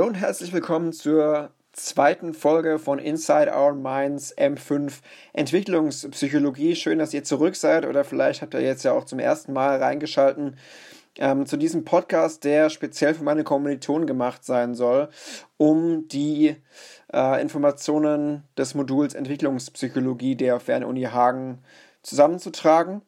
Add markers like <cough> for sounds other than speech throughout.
Hallo und herzlich willkommen zur zweiten Folge von Inside Our Minds M5 Entwicklungspsychologie. Schön, dass ihr zurück seid oder vielleicht habt ihr jetzt ja auch zum ersten Mal reingeschalten ähm, zu diesem Podcast, der speziell für meine Kommilitonen gemacht sein soll, um die äh, Informationen des Moduls Entwicklungspsychologie der Fernuni Hagen zusammenzutragen.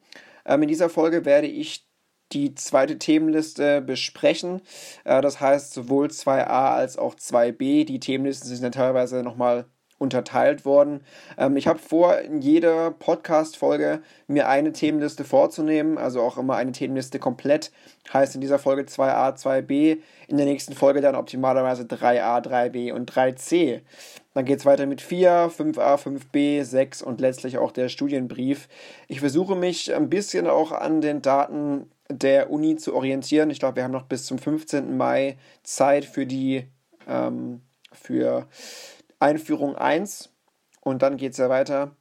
Ähm, in dieser Folge werde ich die zweite Themenliste besprechen. Äh, das heißt, sowohl 2a als auch 2b. Die Themenlisten sind dann teilweise nochmal unterteilt worden. Ähm, ich habe vor, in jeder Podcast-Folge mir eine Themenliste vorzunehmen, also auch immer eine Themenliste komplett. Heißt in dieser Folge 2a, 2b, in der nächsten Folge dann optimalerweise 3a, 3b und 3c. Dann geht es weiter mit 4, 5a, 5b, 6 und letztlich auch der Studienbrief. Ich versuche mich ein bisschen auch an den Daten der Uni zu orientieren. Ich glaube, wir haben noch bis zum 15. Mai Zeit für die ähm, für Einführung 1 und dann geht es ja weiter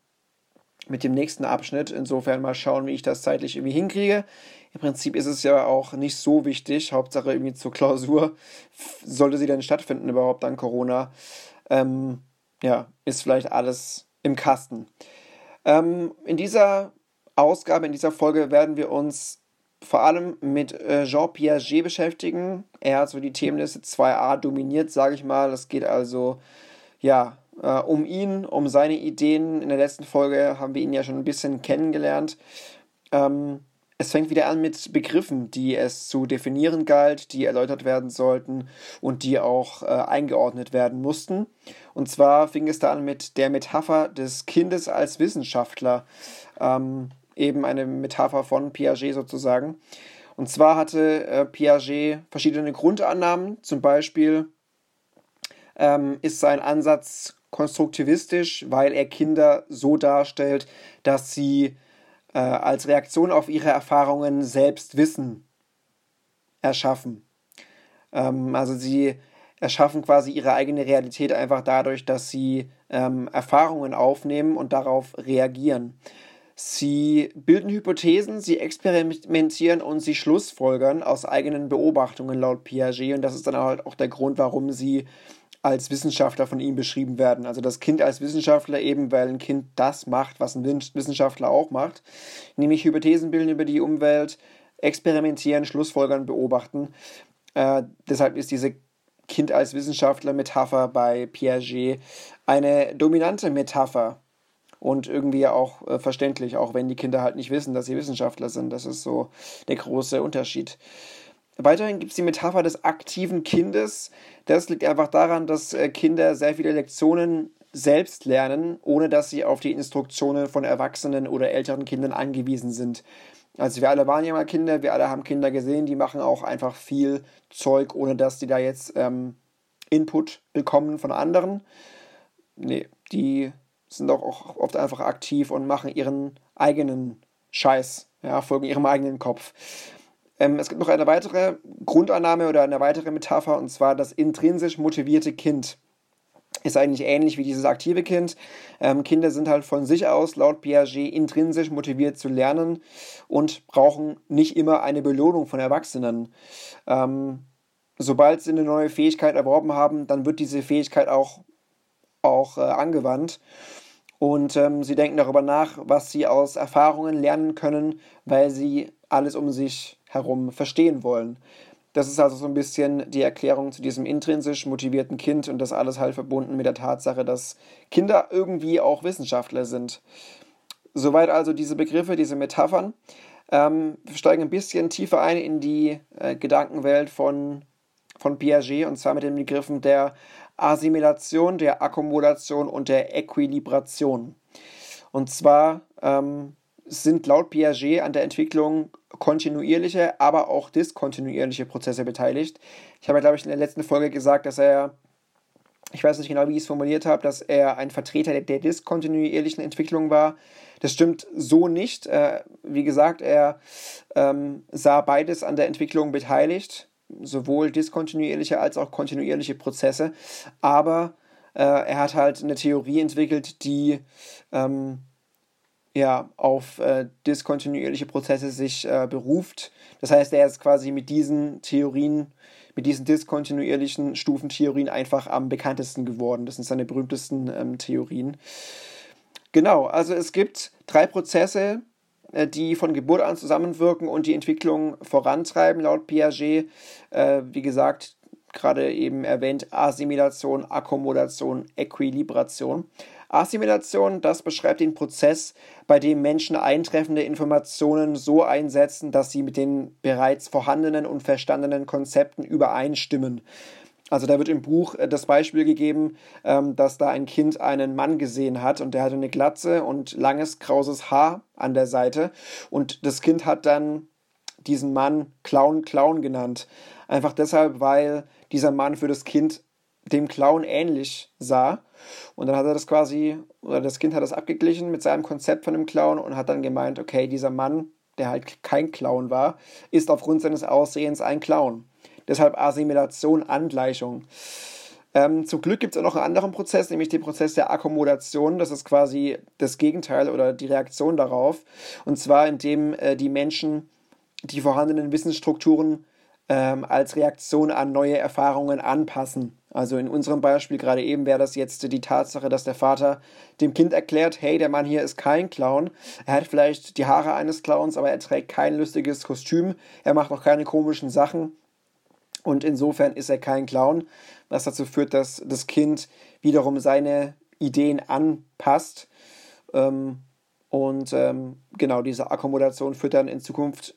mit dem nächsten Abschnitt. Insofern mal schauen, wie ich das zeitlich irgendwie hinkriege. Im Prinzip ist es ja auch nicht so wichtig. Hauptsache irgendwie zur Klausur. Sollte sie denn stattfinden überhaupt an Corona? Ähm, ja, ist vielleicht alles im Kasten. Ähm, in dieser Ausgabe, in dieser Folge werden wir uns vor allem mit äh, Jean Piaget beschäftigen. Er hat so die Themenliste 2a dominiert, sage ich mal. Es geht also ja äh, um ihn, um seine Ideen. In der letzten Folge haben wir ihn ja schon ein bisschen kennengelernt. Ähm, es fängt wieder an mit Begriffen, die es zu definieren galt, die erläutert werden sollten und die auch äh, eingeordnet werden mussten. Und zwar fing es da an mit der Metapher des Kindes als Wissenschaftler. Ähm, eben eine Metapher von Piaget sozusagen. Und zwar hatte äh, Piaget verschiedene Grundannahmen, zum Beispiel ähm, ist sein Ansatz konstruktivistisch, weil er Kinder so darstellt, dass sie äh, als Reaktion auf ihre Erfahrungen selbst Wissen erschaffen. Ähm, also sie erschaffen quasi ihre eigene Realität einfach dadurch, dass sie ähm, Erfahrungen aufnehmen und darauf reagieren. Sie bilden Hypothesen, sie experimentieren und sie schlussfolgern aus eigenen Beobachtungen laut Piaget. Und das ist dann halt auch der Grund, warum sie als Wissenschaftler von ihm beschrieben werden. Also das Kind als Wissenschaftler eben, weil ein Kind das macht, was ein Wissenschaftler auch macht, nämlich Hypothesen bilden über die Umwelt, experimentieren, Schlussfolgern, beobachten. Äh, deshalb ist diese Kind als Wissenschaftler Metapher bei Piaget eine dominante Metapher und irgendwie auch äh, verständlich, auch wenn die Kinder halt nicht wissen, dass sie Wissenschaftler sind. Das ist so der große Unterschied. Weiterhin gibt es die Metapher des aktiven Kindes. Das liegt einfach daran, dass äh, Kinder sehr viele Lektionen selbst lernen, ohne dass sie auf die Instruktionen von Erwachsenen oder älteren Kindern angewiesen sind. Also wir alle waren ja mal Kinder, wir alle haben Kinder gesehen, die machen auch einfach viel Zeug, ohne dass die da jetzt ähm, Input bekommen von anderen. Nee, die sind auch oft einfach aktiv und machen ihren eigenen Scheiß, ja, folgen ihrem eigenen Kopf. Ähm, es gibt noch eine weitere Grundannahme oder eine weitere Metapher, und zwar das intrinsisch motivierte Kind. Ist eigentlich ähnlich wie dieses aktive Kind. Ähm, Kinder sind halt von sich aus, laut Piaget, intrinsisch motiviert zu lernen und brauchen nicht immer eine Belohnung von Erwachsenen. Ähm, sobald sie eine neue Fähigkeit erworben haben, dann wird diese Fähigkeit auch, auch äh, angewandt und ähm, sie denken darüber nach, was sie aus Erfahrungen lernen können, weil sie alles um sich herum verstehen wollen. Das ist also so ein bisschen die Erklärung zu diesem intrinsisch motivierten Kind und das alles halt verbunden mit der Tatsache, dass Kinder irgendwie auch Wissenschaftler sind. Soweit also diese Begriffe, diese Metaphern. Ähm, wir steigen ein bisschen tiefer ein in die äh, Gedankenwelt von, von Piaget und zwar mit den Begriffen der Assimilation, der Akkumulation und der Äquilibration. Und zwar ähm, sind laut Piaget an der Entwicklung kontinuierliche, aber auch diskontinuierliche Prozesse beteiligt. Ich habe, glaube ich, in der letzten Folge gesagt, dass er, ich weiß nicht genau, wie ich es formuliert habe, dass er ein Vertreter der, der diskontinuierlichen Entwicklung war. Das stimmt so nicht. Äh, wie gesagt, er ähm, sah beides an der Entwicklung beteiligt sowohl diskontinuierliche als auch kontinuierliche Prozesse. Aber äh, er hat halt eine Theorie entwickelt, die ähm, ja, auf äh, diskontinuierliche Prozesse sich äh, beruft. Das heißt, er ist quasi mit diesen Theorien, mit diesen diskontinuierlichen Stufentheorien einfach am bekanntesten geworden. Das sind seine berühmtesten ähm, Theorien. Genau, also es gibt drei Prozesse, die von Geburt an zusammenwirken und die Entwicklung vorantreiben, laut Piaget. Äh, wie gesagt, gerade eben erwähnt, Assimilation, Akkommodation, Äquilibration. Assimilation, das beschreibt den Prozess, bei dem Menschen eintreffende Informationen so einsetzen, dass sie mit den bereits vorhandenen und verstandenen Konzepten übereinstimmen. Also da wird im Buch äh, das Beispiel gegeben, ähm, dass da ein Kind einen Mann gesehen hat und der hatte eine Glatze und langes krauses Haar an der Seite und das Kind hat dann diesen Mann Clown Clown genannt. Einfach deshalb, weil dieser Mann für das Kind dem Clown ähnlich sah. Und dann hat er das quasi, oder das Kind hat das abgeglichen mit seinem Konzept von dem Clown und hat dann gemeint, okay, dieser Mann, der halt kein Clown war, ist aufgrund seines Aussehens ein Clown. Deshalb Assimilation, Angleichung. Ähm, zum Glück gibt es auch noch einen anderen Prozess, nämlich den Prozess der Akkommodation. Das ist quasi das Gegenteil oder die Reaktion darauf. Und zwar, indem äh, die Menschen die vorhandenen Wissensstrukturen ähm, als Reaktion an neue Erfahrungen anpassen. Also in unserem Beispiel gerade eben wäre das jetzt die Tatsache, dass der Vater dem Kind erklärt, hey, der Mann hier ist kein Clown. Er hat vielleicht die Haare eines Clowns, aber er trägt kein lustiges Kostüm. Er macht auch keine komischen Sachen. Und insofern ist er kein Clown, was dazu führt, dass das Kind wiederum seine Ideen anpasst. Ähm, und ähm, genau diese Akkommodation führt dann in Zukunft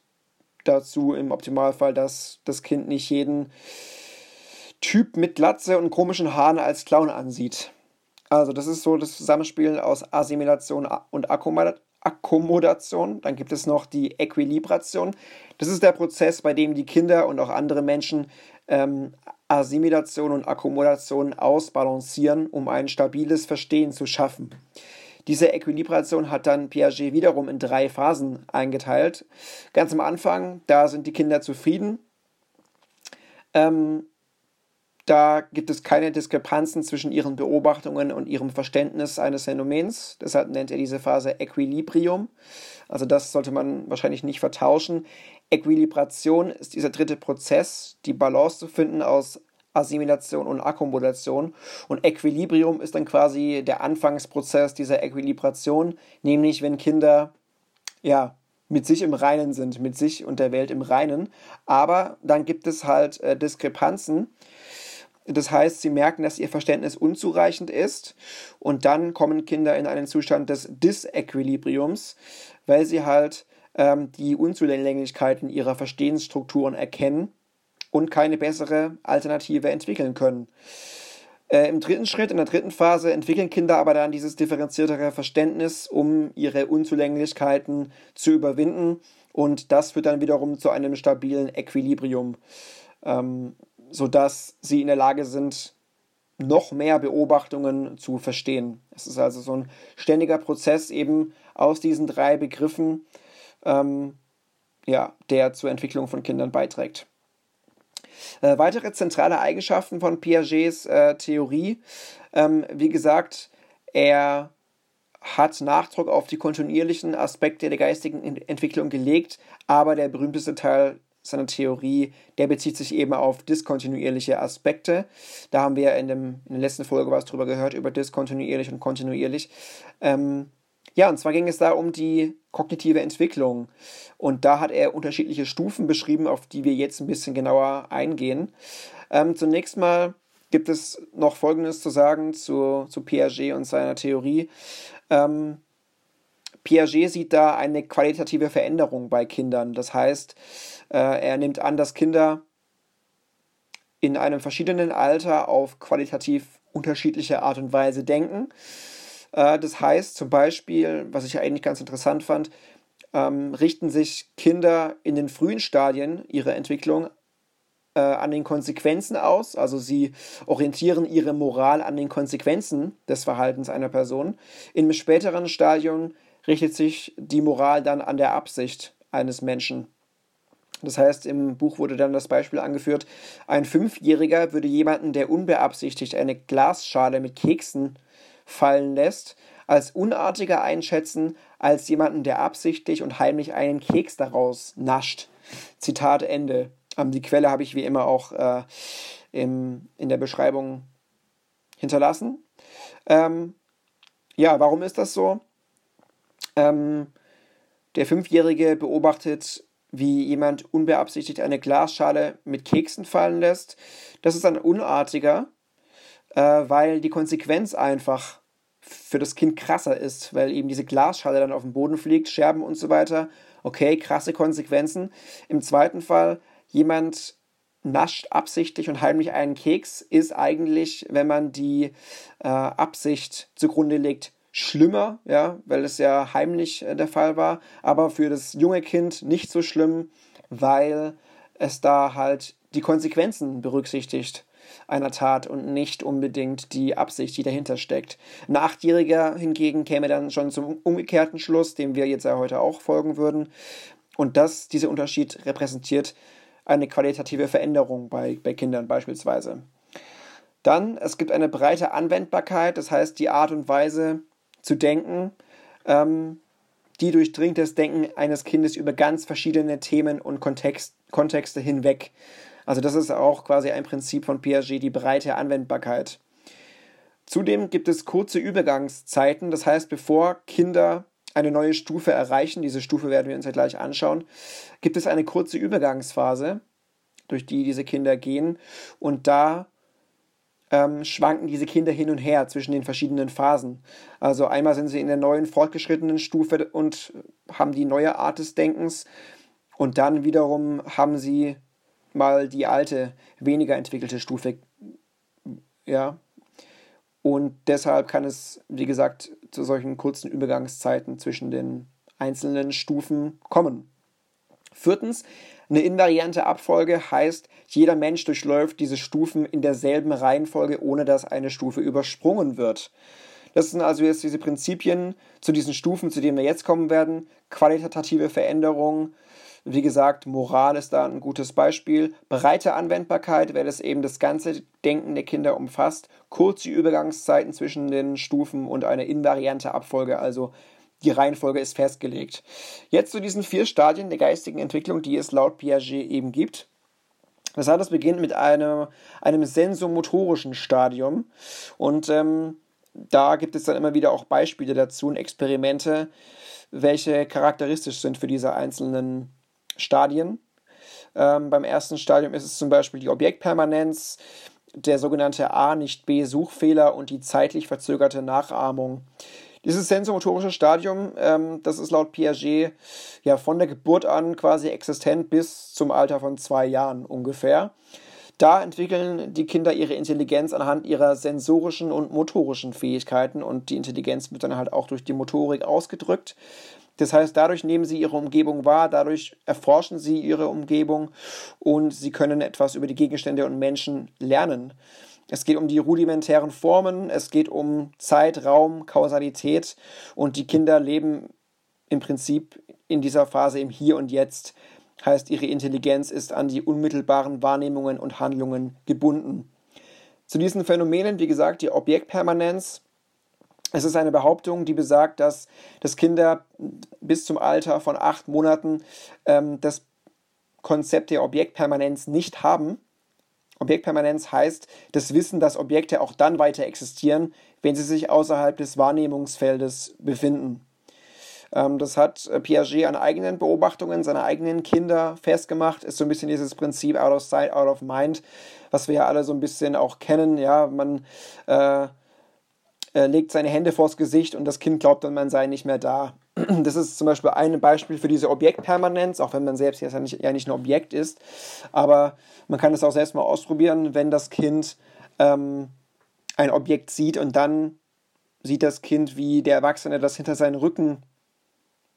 dazu, im Optimalfall, dass das Kind nicht jeden Typ mit Glatze und komischen Haaren als Clown ansieht. Also das ist so das Zusammenspiel aus Assimilation und Akkommodation. Dann gibt es noch die Äquilibration. Das ist der Prozess, bei dem die Kinder und auch andere Menschen ähm, Assimilation und Akkommodation ausbalancieren, um ein stabiles Verstehen zu schaffen. Diese Äquilibration hat dann Piaget wiederum in drei Phasen eingeteilt. Ganz am Anfang, da sind die Kinder zufrieden. Ähm, da gibt es keine Diskrepanzen zwischen ihren Beobachtungen und ihrem Verständnis eines Phänomens. Deshalb nennt er diese Phase Equilibrium. Also das sollte man wahrscheinlich nicht vertauschen. Equilibration ist dieser dritte Prozess, die Balance zu finden aus Assimilation und Akkommodation. Und Equilibrium ist dann quasi der Anfangsprozess dieser Equilibration, nämlich wenn Kinder ja mit sich im Reinen sind, mit sich und der Welt im Reinen. Aber dann gibt es halt äh, Diskrepanzen. Das heißt, sie merken, dass ihr Verständnis unzureichend ist und dann kommen Kinder in einen Zustand des Disequilibriums, weil sie halt ähm, die Unzulänglichkeiten ihrer Verstehensstrukturen erkennen und keine bessere Alternative entwickeln können. Äh, Im dritten Schritt, in der dritten Phase, entwickeln Kinder aber dann dieses differenziertere Verständnis, um ihre Unzulänglichkeiten zu überwinden. Und das führt dann wiederum zu einem stabilen Equilibrium, ähm, sodass sie in der Lage sind, noch mehr Beobachtungen zu verstehen. Es ist also so ein ständiger Prozess eben aus diesen drei Begriffen, ähm, ja, der zur Entwicklung von Kindern beiträgt. Äh, weitere zentrale Eigenschaften von Piagets äh, Theorie, ähm, wie gesagt, er hat Nachdruck auf die kontinuierlichen Aspekte der geistigen Entwicklung gelegt, aber der berühmteste Teil seiner Theorie, der bezieht sich eben auf diskontinuierliche Aspekte. Da haben wir in, dem, in der letzten Folge was drüber gehört, über diskontinuierlich und kontinuierlich. Ähm, ja, und zwar ging es da um die kognitive Entwicklung. Und da hat er unterschiedliche Stufen beschrieben, auf die wir jetzt ein bisschen genauer eingehen. Ähm, zunächst mal gibt es noch Folgendes zu sagen zu, zu Piaget und seiner Theorie. Ähm, Piaget sieht da eine qualitative Veränderung bei Kindern. Das heißt, äh, er nimmt an, dass Kinder in einem verschiedenen Alter auf qualitativ unterschiedliche Art und Weise denken. Äh, das heißt zum Beispiel, was ich eigentlich ganz interessant fand, ähm, richten sich Kinder in den frühen Stadien ihrer Entwicklung äh, an den Konsequenzen aus. Also sie orientieren ihre Moral an den Konsequenzen des Verhaltens einer Person. Im späteren Stadium richtet sich die Moral dann an der Absicht eines Menschen. Das heißt, im Buch wurde dann das Beispiel angeführt, ein Fünfjähriger würde jemanden, der unbeabsichtigt eine Glasschale mit Keksen fallen lässt, als unartiger einschätzen als jemanden, der absichtlich und heimlich einen Keks daraus nascht. Zitat Ende. Ähm, die Quelle habe ich wie immer auch äh, im, in der Beschreibung hinterlassen. Ähm, ja, warum ist das so? Ähm, der Fünfjährige beobachtet, wie jemand unbeabsichtigt eine Glasschale mit Keksen fallen lässt. Das ist dann unartiger, äh, weil die Konsequenz einfach für das Kind krasser ist, weil eben diese Glasschale dann auf den Boden fliegt, Scherben und so weiter. Okay, krasse Konsequenzen. Im zweiten Fall, jemand nascht absichtlich und heimlich einen Keks, ist eigentlich, wenn man die äh, Absicht zugrunde legt, schlimmer, ja, weil es ja heimlich äh, der Fall war, aber für das junge Kind nicht so schlimm, weil es da halt die Konsequenzen berücksichtigt einer Tat und nicht unbedingt die Absicht, die dahinter steckt. Ein Achtjähriger hingegen käme dann schon zum umgekehrten Schluss, dem wir jetzt ja heute auch folgen würden. Und das, dieser Unterschied repräsentiert eine qualitative Veränderung bei, bei Kindern beispielsweise. Dann, es gibt eine breite Anwendbarkeit, das heißt die Art und Weise, zu denken, ähm, die durchdringt das Denken eines Kindes über ganz verschiedene Themen und Kontext, Kontexte hinweg. Also das ist auch quasi ein Prinzip von Piaget, die breite Anwendbarkeit. Zudem gibt es kurze Übergangszeiten, das heißt, bevor Kinder eine neue Stufe erreichen, diese Stufe werden wir uns ja gleich anschauen, gibt es eine kurze Übergangsphase, durch die diese Kinder gehen. Und da ähm, schwanken diese Kinder hin und her zwischen den verschiedenen Phasen. Also einmal sind sie in der neuen fortgeschrittenen Stufe und haben die neue Art des Denkens und dann wiederum haben sie mal die alte, weniger entwickelte Stufe. Ja. Und deshalb kann es, wie gesagt, zu solchen kurzen Übergangszeiten zwischen den einzelnen Stufen kommen. Viertens, eine invariante Abfolge heißt, jeder Mensch durchläuft diese Stufen in derselben Reihenfolge, ohne dass eine Stufe übersprungen wird. Das sind also jetzt diese Prinzipien zu diesen Stufen, zu denen wir jetzt kommen werden. Qualitative Veränderung, wie gesagt, Moral ist da ein gutes Beispiel. Breite Anwendbarkeit, weil es eben das ganze Denken der Kinder umfasst. Kurze Übergangszeiten zwischen den Stufen und eine invariante Abfolge, also die Reihenfolge ist festgelegt. Jetzt zu diesen vier Stadien der geistigen Entwicklung, die es laut Piaget eben gibt. Das heißt, es beginnt mit einem, einem sensomotorischen Stadium und ähm, da gibt es dann immer wieder auch Beispiele dazu und Experimente, welche charakteristisch sind für diese einzelnen Stadien. Ähm, beim ersten Stadium ist es zum Beispiel die Objektpermanenz, der sogenannte A-nicht-B-Suchfehler und die zeitlich verzögerte Nachahmung. Dieses sensomotorische Stadium, ähm, das ist laut Piaget ja von der Geburt an quasi existent bis zum Alter von zwei Jahren ungefähr. Da entwickeln die Kinder ihre Intelligenz anhand ihrer sensorischen und motorischen Fähigkeiten und die Intelligenz wird dann halt auch durch die Motorik ausgedrückt. Das heißt, dadurch nehmen sie ihre Umgebung wahr, dadurch erforschen sie ihre Umgebung und sie können etwas über die Gegenstände und Menschen lernen. Es geht um die rudimentären Formen, es geht um Zeit, Raum, Kausalität und die Kinder leben im Prinzip in dieser Phase im Hier und Jetzt. Heißt, ihre Intelligenz ist an die unmittelbaren Wahrnehmungen und Handlungen gebunden. Zu diesen Phänomenen, wie gesagt, die Objektpermanenz. Es ist eine Behauptung, die besagt, dass, dass Kinder bis zum Alter von acht Monaten ähm, das Konzept der Objektpermanenz nicht haben. Objektpermanenz heißt das Wissen, dass Objekte auch dann weiter existieren, wenn sie sich außerhalb des Wahrnehmungsfeldes befinden. Ähm, das hat äh, Piaget an eigenen Beobachtungen seiner eigenen Kinder festgemacht. Ist so ein bisschen dieses Prinzip out of sight, out of mind, was wir ja alle so ein bisschen auch kennen. Ja, man äh, äh, legt seine Hände vors Gesicht und das Kind glaubt dann, man sei nicht mehr da. <clears throat> Das ist zum Beispiel ein Beispiel für diese Objektpermanenz, auch wenn man selbst ja nicht, ja nicht ein Objekt ist. Aber man kann es auch selbst mal ausprobieren, wenn das Kind ähm, ein Objekt sieht und dann sieht das Kind, wie der Erwachsene das hinter seinen Rücken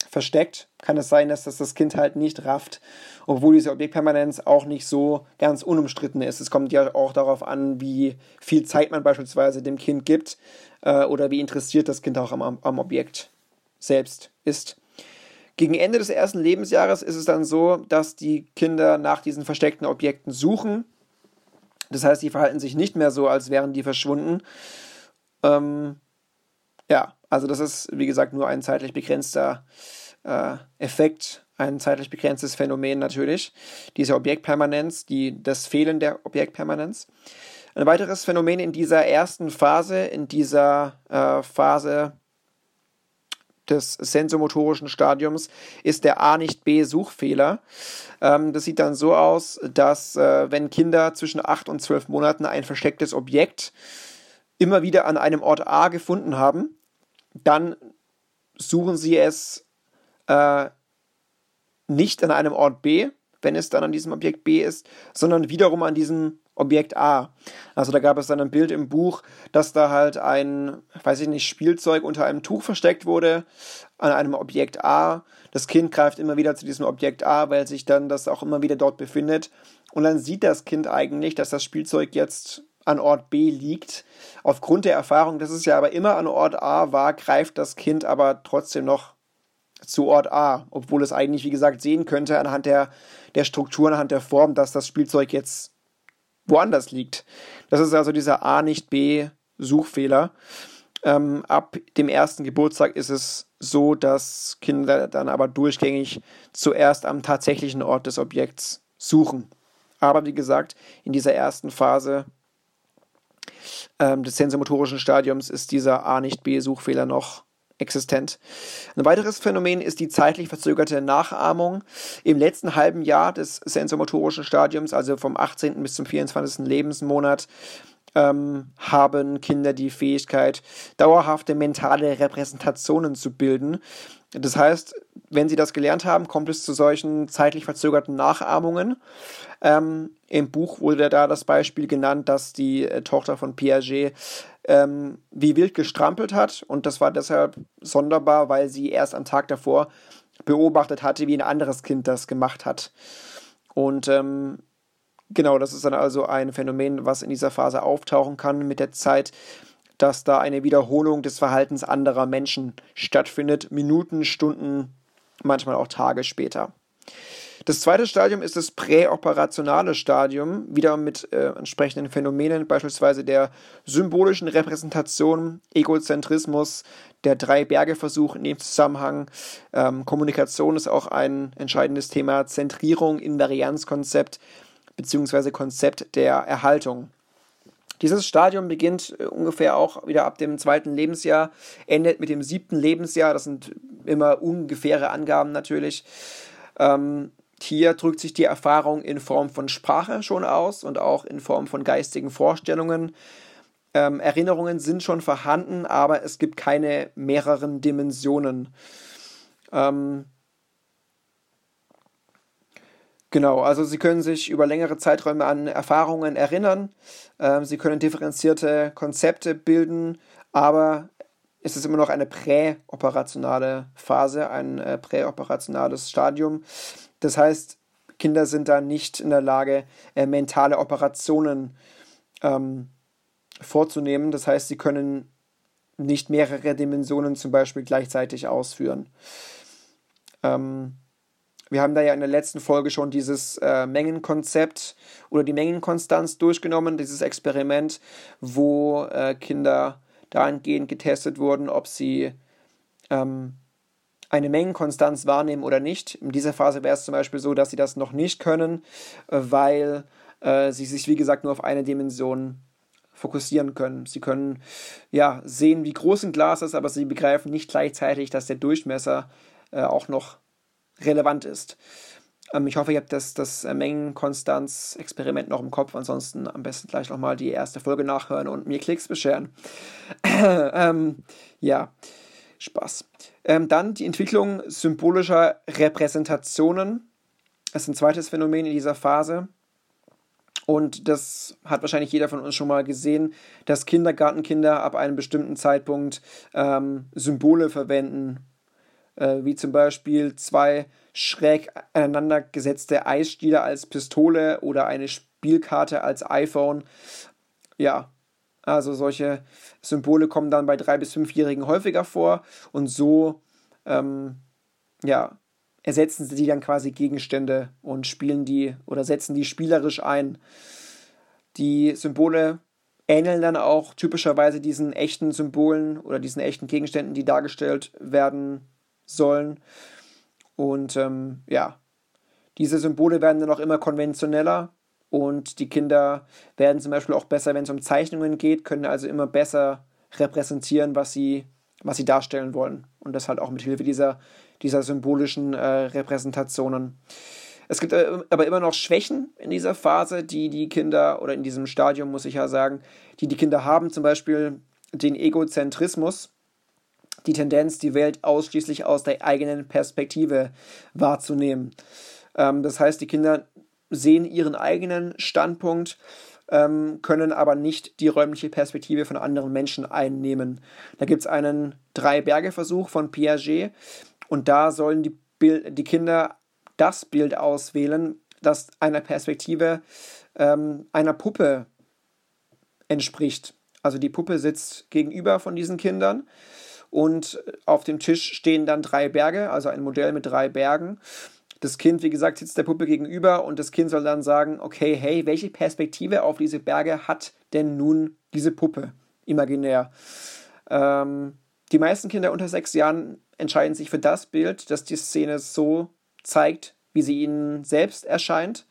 versteckt, kann es sein, dass das das Kind halt nicht rafft, obwohl diese Objektpermanenz auch nicht so ganz unumstritten ist. Es kommt ja auch darauf an, wie viel Zeit man beispielsweise dem Kind gibt äh, oder wie interessiert das Kind auch am, am Objekt selbst ist. Gegen Ende des ersten Lebensjahres ist es dann so, dass die Kinder nach diesen versteckten Objekten suchen. Das heißt, sie verhalten sich nicht mehr so, als wären die verschwunden. Ähm, Ja, also das ist, wie gesagt, nur ein zeitlich begrenzter äh, Effekt, ein zeitlich begrenztes Phänomen natürlich, diese Objektpermanenz, die, das Fehlen der Objektpermanenz. Ein weiteres Phänomen in dieser ersten Phase, in dieser äh, Phase des sensomotorischen Stadiums ist der A nicht B Suchfehler. Ähm, das sieht dann so aus, dass äh, wenn Kinder zwischen 8 und 12 Monaten ein verstecktes Objekt immer wieder an einem Ort A gefunden haben, dann suchen sie es äh, nicht an einem Ort B, wenn es dann an diesem Objekt B ist, sondern wiederum an diesem Objekt A. Also da gab es dann ein Bild im Buch, dass da halt ein, weiß ich nicht, Spielzeug unter einem Tuch versteckt wurde, an einem Objekt A. Das Kind greift immer wieder zu diesem Objekt A, weil sich dann das auch immer wieder dort befindet. Und dann sieht das Kind eigentlich, dass das Spielzeug jetzt an Ort B liegt. Aufgrund der Erfahrung, dass es ja aber immer an Ort A war, greift das Kind aber trotzdem noch zu Ort A, obwohl es eigentlich, wie gesagt, sehen könnte anhand der, der Struktur, anhand der Form, dass das Spielzeug jetzt woanders liegt. Das ist also dieser A nicht B Suchfehler. Ähm, ab dem ersten Geburtstag ist es so, dass Kinder dann aber durchgängig zuerst am tatsächlichen Ort des Objekts suchen. Aber wie gesagt, in dieser ersten Phase ähm, des sensormotorischen Stadiums ist dieser A nicht B Suchfehler noch existent. Ein weiteres Phänomen ist die zeitlich verzögerte Nachahmung. Im letzten halben Jahr des sensormotorischen Stadiums, also vom 18. bis zum 24. Lebensmonat, ähm, haben Kinder die Fähigkeit, dauerhafte mentale Repräsentationen zu bilden. Das heißt, wenn sie das gelernt haben, kommt es zu solchen zeitlich verzögerten Nachahmungen. Ähm, Im Buch wurde da das Beispiel genannt, dass die äh, Tochter von Piaget ähm, wie wild gestrampelt hat und das war deshalb sonderbar, weil sie erst am Tag davor beobachtet hatte, wie ein anderes Kind das gemacht hat. Und ähm, genau, das ist dann also ein Phänomen, was in dieser Phase auftauchen kann mit der Zeit, dass da eine Wiederholung des Verhaltens anderer Menschen stattfindet, Minuten, Stunden, manchmal auch Tage später. Das zweite Stadium ist das präoperationale Stadium, wieder mit äh, entsprechenden Phänomenen, beispielsweise der symbolischen Repräsentation, Egozentrismus, der Drei-Berge-Versuch in dem Zusammenhang. Ähm, Kommunikation ist auch ein entscheidendes Thema, Zentrierung, Invarianzkonzept beziehungsweise Konzept der Erhaltung. Dieses Stadium beginnt äh, ungefähr auch wieder ab dem zweiten Lebensjahr, endet mit dem siebten Lebensjahr. Das sind immer ungefähre Angaben natürlich. Ähm, hier drückt sich die Erfahrung in Form von Sprache schon aus und auch in Form von geistigen Vorstellungen. Ähm, Erinnerungen sind schon vorhanden, aber es gibt keine mehreren Dimensionen. Ähm, genau, also Sie können sich über längere Zeiträume an Erfahrungen erinnern. Ähm, Sie können differenzierte Konzepte bilden, aber es ist immer noch eine präoperationale Phase, ein äh, präoperationales Stadium. Das heißt, Kinder sind da nicht in der Lage, äh, mentale Operationen ähm, vorzunehmen. Das heißt, sie können nicht mehrere Dimensionen zum Beispiel gleichzeitig ausführen. Ähm, wir haben da ja in der letzten Folge schon dieses äh, Mengenkonzept oder die Mengenkonstanz durchgenommen, dieses Experiment, wo äh, Kinder dahingehend getestet wurden, ob sie ähm, eine Mengenkonstanz wahrnehmen oder nicht. In dieser Phase wäre es zum Beispiel so, dass sie das noch nicht können, äh, weil äh, sie sich, wie gesagt, nur auf eine Dimension fokussieren können. Sie können ja sehen, wie groß ein Glas ist, aber sie begreifen nicht gleichzeitig, dass der Durchmesser äh, auch noch relevant ist. Ähm, ich hoffe, ihr habt das, das äh, Mengenkonstanz-Experiment noch im Kopf. Ansonsten am besten gleich nochmal die erste Folge nachhören und mir Klicks bescheren. <coughs> ähm, ja, Spaß. Ähm, dann die Entwicklung symbolischer Repräsentationen. Das ist ein zweites Phänomen in dieser Phase. Und das hat wahrscheinlich jeder von uns schon mal gesehen, dass Kindergartenkinder ab einem bestimmten Zeitpunkt ähm, Symbole verwenden, äh, wie zum Beispiel zwei schräg aneinander gesetzte Eisstiele als Pistole oder eine Spielkarte als iPhone. Ja, also solche Symbole kommen dann bei drei bis fünfjährigen häufiger vor und so ähm, ja, ersetzen sie dann quasi Gegenstände und spielen die oder setzen die spielerisch ein. Die Symbole ähneln dann auch typischerweise diesen echten Symbolen oder diesen echten Gegenständen, die dargestellt werden sollen. Und ähm, ja, diese Symbole werden dann auch immer konventioneller und die Kinder werden zum Beispiel auch besser, wenn es um Zeichnungen geht, können also immer besser repräsentieren, was sie, was sie darstellen wollen. Und das halt auch mit Hilfe dieser, dieser symbolischen äh, Repräsentationen. Es gibt äh, aber immer noch Schwächen in dieser Phase, die die Kinder, oder in diesem Stadium muss ich ja sagen, die die Kinder haben, zum Beispiel den Egozentrismus, die Tendenz, die Welt ausschließlich aus der eigenen Perspektive wahrzunehmen. Ähm, das heißt, die Kinder sehen ihren eigenen Standpunkt, ähm, können aber nicht die räumliche Perspektive von anderen Menschen einnehmen. Da gibt es einen Drei-Berge-Versuch von Piaget und da sollen die, Bild die Kinder das Bild auswählen, das einer Perspektive ähm, einer Puppe entspricht. Also die Puppe sitzt gegenüber von diesen Kindern und auf dem Tisch stehen dann drei Berge, also ein Modell mit drei Bergen. Das Kind, wie gesagt, sitzt der Puppe gegenüber und das Kind soll dann sagen, okay, hey, welche Perspektive auf diese Berge hat denn nun diese Puppe imaginär? Ähm, die meisten Kinder unter sechs Jahren entscheiden sich für das Bild, das die Szene so zeigt, wie sie ihnen selbst erscheint.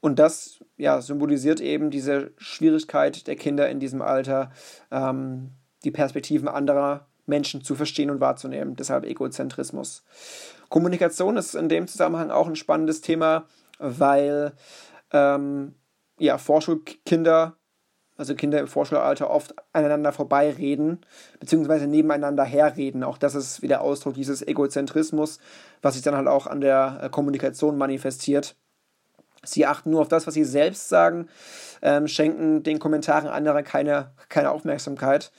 Und das ja, symbolisiert eben diese Schwierigkeit der Kinder in diesem Alter, ähm, die Perspektiven anderer Menschen zu verstehen und wahrzunehmen. Deshalb Egozentrismus. Kommunikation ist in dem Zusammenhang auch ein spannendes Thema, weil ähm, ja, Vorschulkinder, also Kinder im Vorschulalter, oft aneinander vorbeireden, beziehungsweise nebeneinander herreden. Auch das ist wieder Ausdruck dieses Egozentrismus, was sich dann halt auch an der äh, Kommunikation manifestiert. Sie achten nur auf das, was sie selbst sagen, ähm, schenken den Kommentaren anderer keine, keine Aufmerksamkeit.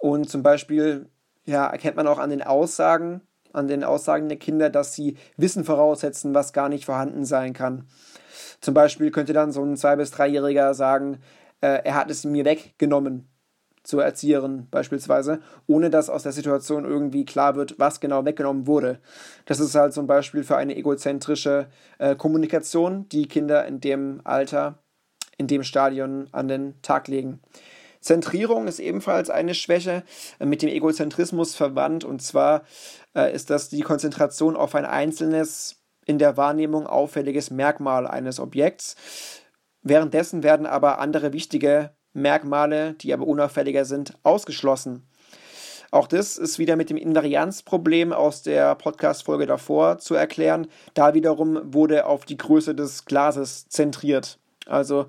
Und zum Beispiel ja, erkennt man auch an den Aussagen, an den Aussagen der Kinder, dass sie Wissen voraussetzen, was gar nicht vorhanden sein kann. Zum Beispiel könnte dann so ein Zwei- bis Dreijähriger sagen, äh, er hat es mir weggenommen zur Erzieherin beispielsweise, ohne dass aus der Situation irgendwie klar wird, was genau weggenommen wurde. Das ist halt zum Beispiel für eine egozentrische äh, Kommunikation, die Kinder in dem Alter, in dem Stadion an den Tag legen. Zentrierung ist ebenfalls eine Schwäche äh, mit dem Egozentrismus verwandt und zwar äh, ist das die Konzentration auf ein einzelnes in der Wahrnehmung auffälliges Merkmal eines Objekts. Währenddessen werden aber andere wichtige Merkmale, die aber unauffälliger sind, ausgeschlossen. Auch das ist wieder mit dem Invarianzproblem aus der Podcast-Folge davor zu erklären. Da wiederum wurde auf die Größe des Glases zentriert. Also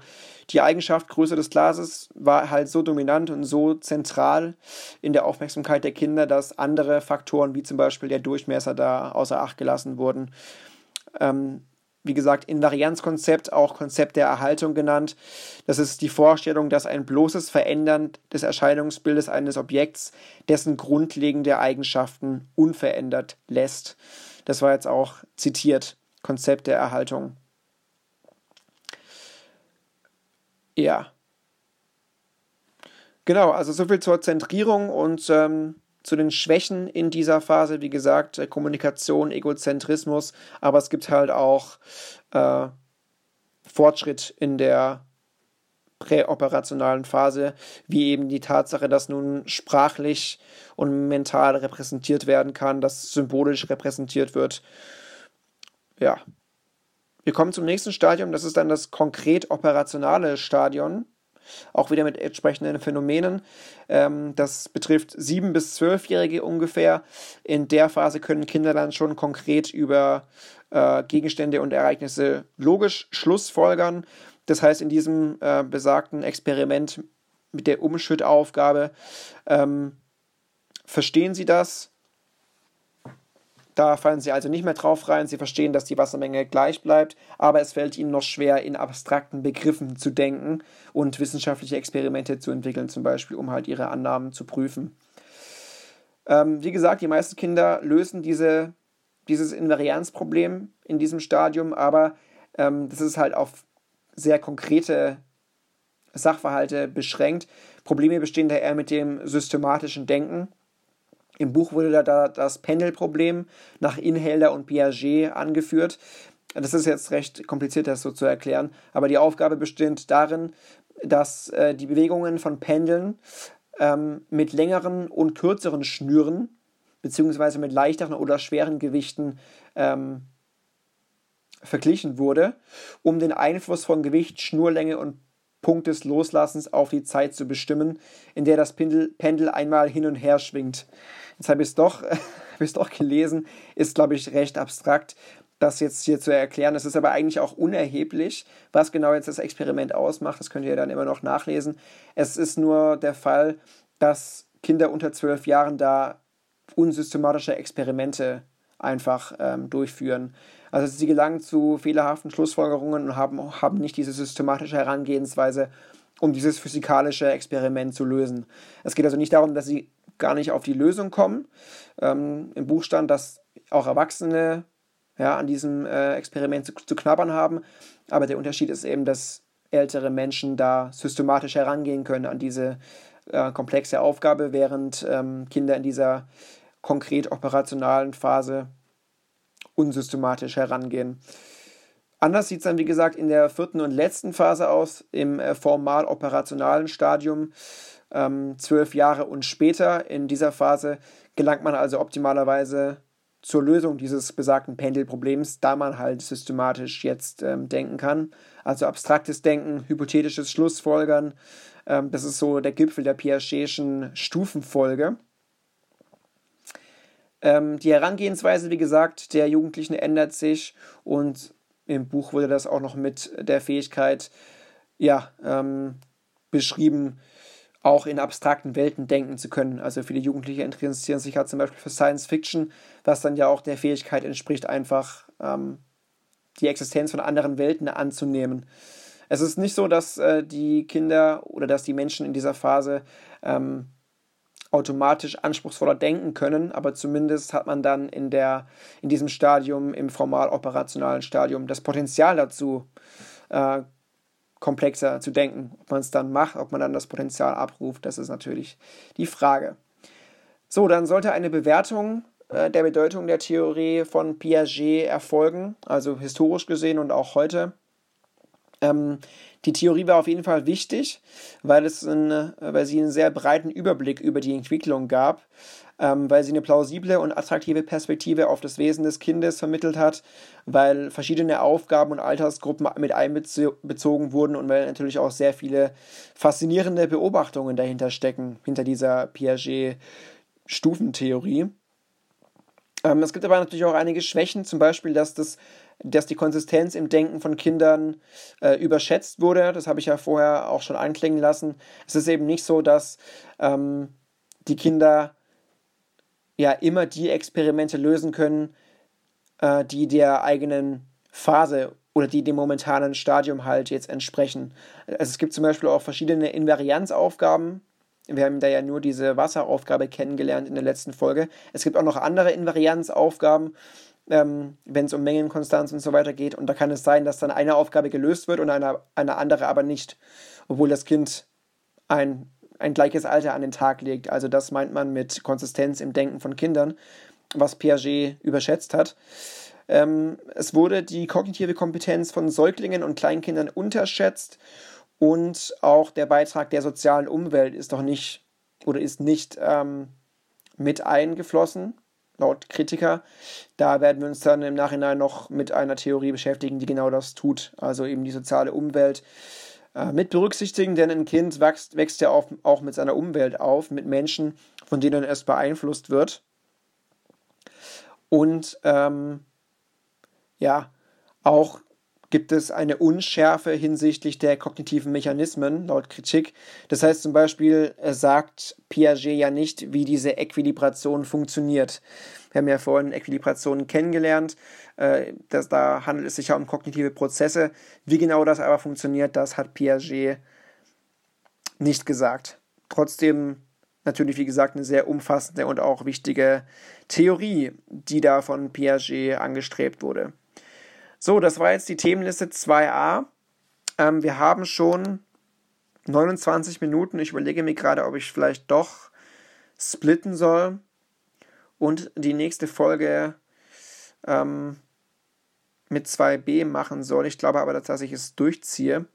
die Eigenschaft Größe des Glases war halt so dominant und so zentral in der Aufmerksamkeit der Kinder, dass andere Faktoren wie zum Beispiel der Durchmesser da außer Acht gelassen wurden. Ähm, wie gesagt, Invarianzkonzept, auch Konzept der Erhaltung genannt. Das ist die Vorstellung, dass ein bloßes Verändern des Erscheinungsbildes eines Objekts dessen grundlegende Eigenschaften unverändert lässt. Das war jetzt auch zitiert, Konzept der Erhaltung. Ja. Genau, also soviel zur Zentrierung und ähm, zu den Schwächen in dieser Phase. Wie gesagt, äh, Kommunikation, Egozentrismus, aber es gibt halt auch äh, Fortschritt in der präoperationalen Phase, wie eben die Tatsache, dass nun sprachlich und mental repräsentiert werden kann, dass symbolisch repräsentiert wird. Ja, wir kommen zum nächsten Stadium, das ist dann das konkret operationale Stadion, auch wieder mit entsprechenden Phänomenen. Ähm, das betrifft sieben bis zwölfjährige ungefähr. In der Phase können Kinder dann schon konkret über äh, Gegenstände und Ereignisse logisch Schlussfolgern. Das heißt, in diesem äh, besagten Experiment mit der Umschüttaufgabe ähm, verstehen Sie das, da fallen sie also nicht mehr drauf rein. Sie verstehen, dass die Wassermenge gleich bleibt, aber es fällt ihnen noch schwer, in abstrakten Begriffen zu denken und wissenschaftliche Experimente zu entwickeln, zum Beispiel, um halt ihre Annahmen zu prüfen. Ähm, wie gesagt, die meisten Kinder lösen diese, dieses Invarianzproblem in diesem Stadium, aber ähm, das ist halt auf sehr konkrete Sachverhalte beschränkt. Probleme bestehen da eher mit dem systematischen Denken im Buch wurde da das Pendelproblem nach Inhelder und Piaget angeführt. Das ist jetzt recht kompliziert, das so zu erklären, aber die Aufgabe besteht darin, dass äh, die Bewegungen von Pendeln ähm, mit längeren und kürzeren Schnüren beziehungsweise mit leichteren oder schweren Gewichten ähm, verglichen wurde, um den Einfluss von Gewicht, Schnurlänge und Punkt des Loslassens auf die Zeit zu bestimmen, in der das Pendel, Pendel einmal hin und her schwingt. Jetzt habe ich es doch, <laughs> doch gelesen, ist glaube ich recht abstrakt, das jetzt hier zu erklären. Es ist aber eigentlich auch unerheblich, was genau jetzt das Experiment ausmacht. Das könnt ihr dann immer noch nachlesen. Es ist nur der Fall, dass Kinder unter zwölf Jahren da unsystematische Experimente einfach ähm, durchführen. Also sie gelangen zu fehlerhaften Schlussfolgerungen und haben, haben nicht diese systematische Herangehensweise, um dieses physikalische Experiment zu lösen. Es geht also nicht darum, dass sie gar nicht auf die Lösung kommen. Ähm, Im Buch stand, dass auch Erwachsene ja, an diesem äh, Experiment zu, zu knabbern haben. Aber der Unterschied ist eben, dass ältere Menschen da systematisch herangehen können an diese äh, komplexe Aufgabe, während ähm, Kinder in dieser konkret operationalen Phase unsystematisch herangehen. Anders sieht es dann, wie gesagt, in der vierten und letzten Phase aus, im äh, formal operationalen Stadium, ähm, zwölf Jahre und später. In dieser Phase gelangt man also optimalerweise zur Lösung dieses besagten Pendelproblems, da man halt systematisch jetzt ähm, denken kann. Also abstraktes Denken, hypothetisches Schlussfolgern, ähm, das ist so der Gipfel der Piagetschen Stufenfolge. Ähm, die Herangehensweise, wie gesagt, der Jugendlichen ändert sich und im Buch wurde das auch noch mit der Fähigkeit ja, ähm, beschrieben, auch in abstrakten Welten denken zu können. Also viele Jugendliche interessieren sich halt zum Beispiel für Science Fiction, was dann ja auch der Fähigkeit entspricht, einfach ähm, die Existenz von anderen Welten anzunehmen. Es ist nicht so, dass äh, die Kinder oder dass die Menschen in dieser Phase ähm, automatisch anspruchsvoller denken können, aber zumindest hat man dann in, der, in diesem Stadium, im formal operationalen Stadium, das Potenzial dazu, äh, komplexer zu denken. Ob man es dann macht, ob man dann das Potenzial abruft, das ist natürlich die Frage. So, dann sollte eine Bewertung äh, der Bedeutung der Theorie von Piaget erfolgen, also historisch gesehen und auch heute. Ähm, die Theorie war auf jeden Fall wichtig, weil, es eine, weil sie einen sehr breiten Überblick über die Entwicklung gab, ähm, weil sie eine plausible und attraktive Perspektive auf das Wesen des Kindes vermittelt hat, weil verschiedene Aufgaben und Altersgruppen mit einbezogen wurden und weil natürlich auch sehr viele faszinierende Beobachtungen dahinter stecken, hinter dieser Piaget-Stufentheorie. Ähm, es gibt aber natürlich auch einige Schwächen, zum Beispiel, dass das dass die Konsistenz im Denken von Kindern äh, überschätzt wurde. Das habe ich ja vorher auch schon anklingen lassen. Es ist eben nicht so, dass ähm, die Kinder ja immer die Experimente lösen können, äh, die der eigenen Phase oder die dem momentanen Stadium halt jetzt entsprechen. Also es gibt zum Beispiel auch verschiedene Invarianzaufgaben. Wir haben da ja nur diese Wasseraufgabe kennengelernt in der letzten Folge. Es gibt auch noch andere Invarianzaufgaben ähm, wenn es um Mengenkonstanz und so weiter geht. Und da kann es sein, dass dann eine Aufgabe gelöst wird und eine, eine andere aber nicht, obwohl das Kind ein, ein gleiches Alter an den Tag legt. Also das meint man mit Konsistenz im Denken von Kindern, was Piaget überschätzt hat. Ähm, es wurde die kognitive Kompetenz von Säuglingen und Kleinkindern unterschätzt und auch der Beitrag der sozialen Umwelt ist doch nicht oder ist nicht ähm, mit eingeflossen laut Kritiker. Da werden wir uns dann im Nachhinein noch mit einer Theorie beschäftigen, die genau das tut. Also eben die soziale Umwelt äh, mit berücksichtigen, denn ein Kind wächst, wächst ja auch, auch mit seiner Umwelt auf, mit Menschen, von denen es beeinflusst wird. Und ähm, ja, auch gibt es eine Unschärfe hinsichtlich der kognitiven Mechanismen, laut Kritik. Das heißt zum Beispiel, sagt Piaget ja nicht, wie diese Äquilibration funktioniert. Wir haben ja vorhin Äquilibrationen kennengelernt. Äh, das, da handelt es sich ja um kognitive Prozesse. Wie genau das aber funktioniert, das hat Piaget nicht gesagt. Trotzdem natürlich, wie gesagt, eine sehr umfassende und auch wichtige Theorie, die da von Piaget angestrebt wurde. So, das war jetzt die Themenliste 2a. Ähm, wir haben schon 29 Minuten. Ich überlege mir gerade, ob ich vielleicht doch splitten soll und die nächste Folge ähm, mit 2b machen soll. Ich glaube aber, dass ich es durchziehe.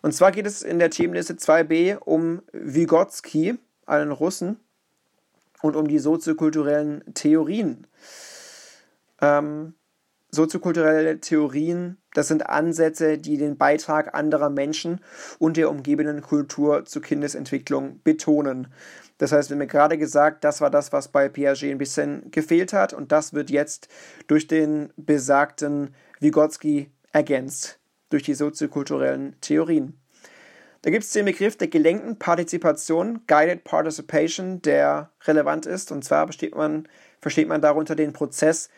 Und zwar geht es in der Themenliste 2b um Vygotsky, einen Russen, und um die soziokulturellen Theorien. Ähm, soziokulturelle Theorien, das sind Ansätze, die den Beitrag anderer Menschen und der umgebenden Kultur zur Kindesentwicklung betonen. Das heißt, wir haben gerade gesagt, das war das, was bei Piaget ein bisschen gefehlt hat und das wird jetzt durch den besagten Vygotsky ergänzt, durch die soziokulturellen Theorien. Da gibt es den Begriff der gelenkten Partizipation, Guided Participation, der relevant ist. Und zwar man, versteht man darunter den Prozess,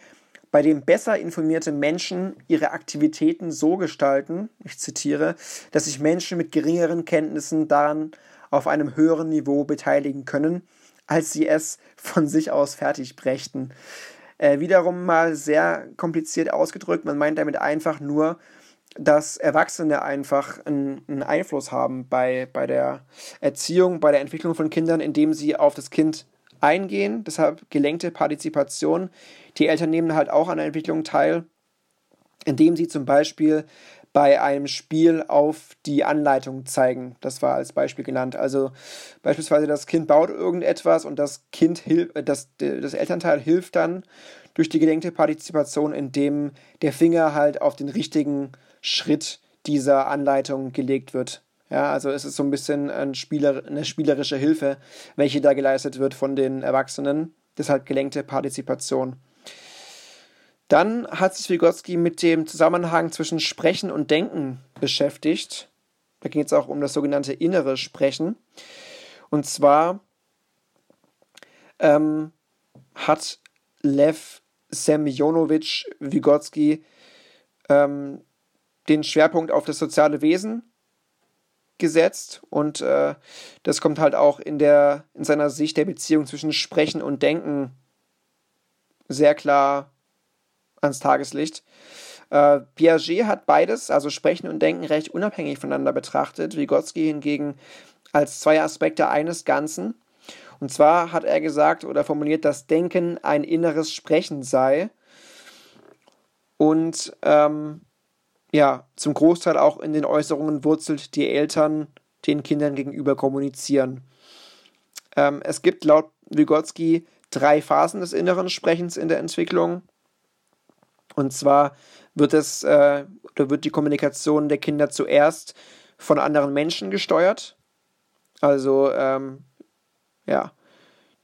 bei dem besser informierte Menschen ihre Aktivitäten so gestalten, ich zitiere, dass sich Menschen mit geringeren Kenntnissen daran auf einem höheren Niveau beteiligen können, als sie es von sich aus fertig brächten. Äh, wiederum mal sehr kompliziert ausgedrückt, man meint damit einfach nur, dass Erwachsene einfach einen, Einfluss haben bei, bei der Erziehung, bei der Entwicklung von Kindern, indem sie auf das Kind eingehen. Deshalb gelenkte Partizipation. Die Eltern nehmen halt auch an der Entwicklung teil, indem sie zum Beispiel bei einem Spiel auf die Anleitung zeigen. Das war als Beispiel genannt. Also beispielsweise das Kind baut irgendetwas und das Kind hilft, das, das Elternteil hilft dann durch die gelenkte Partizipation, indem der Finger halt auf den richtigen Schritt dieser Anleitung gelegt wird. Ja, also es ist so ein bisschen ein Spieler, eine spielerische Hilfe, welche da geleistet wird von den Erwachsenen. Deshalb gelenkte Partizipation. Dann hat sich Vygotsky mit dem Zusammenhang zwischen Sprechen und Denken beschäftigt. Da geht es auch um das sogenannte innere Sprechen. Und zwar ähm, hat Lev Semyonovich Vygotsky ähm, den Schwerpunkt auf das soziale Wesen gesetzt und äh, das kommt halt auch in der in seiner Sicht der Beziehung zwischen Sprechen und Denken sehr klar ans Tageslicht. Äh, Piaget hat beides, also Sprechen und Denken, recht unabhängig voneinander betrachtet, Vygotsky hingegen als zwei Aspekte eines Ganzen. Und zwar hat er gesagt oder formuliert, dass Denken ein inneres Sprechen sei. Und ähm, ja, zum Großteil auch in den Äußerungen wurzelt, die Eltern den Kindern gegenüber kommunizieren. Ähm, es gibt laut Vygotsky drei Phasen des inneren Sprechens in der Entwicklung. Und zwar wird es, äh, oder wird die Kommunikation der Kinder zuerst von anderen Menschen gesteuert. Also, ähm, ja,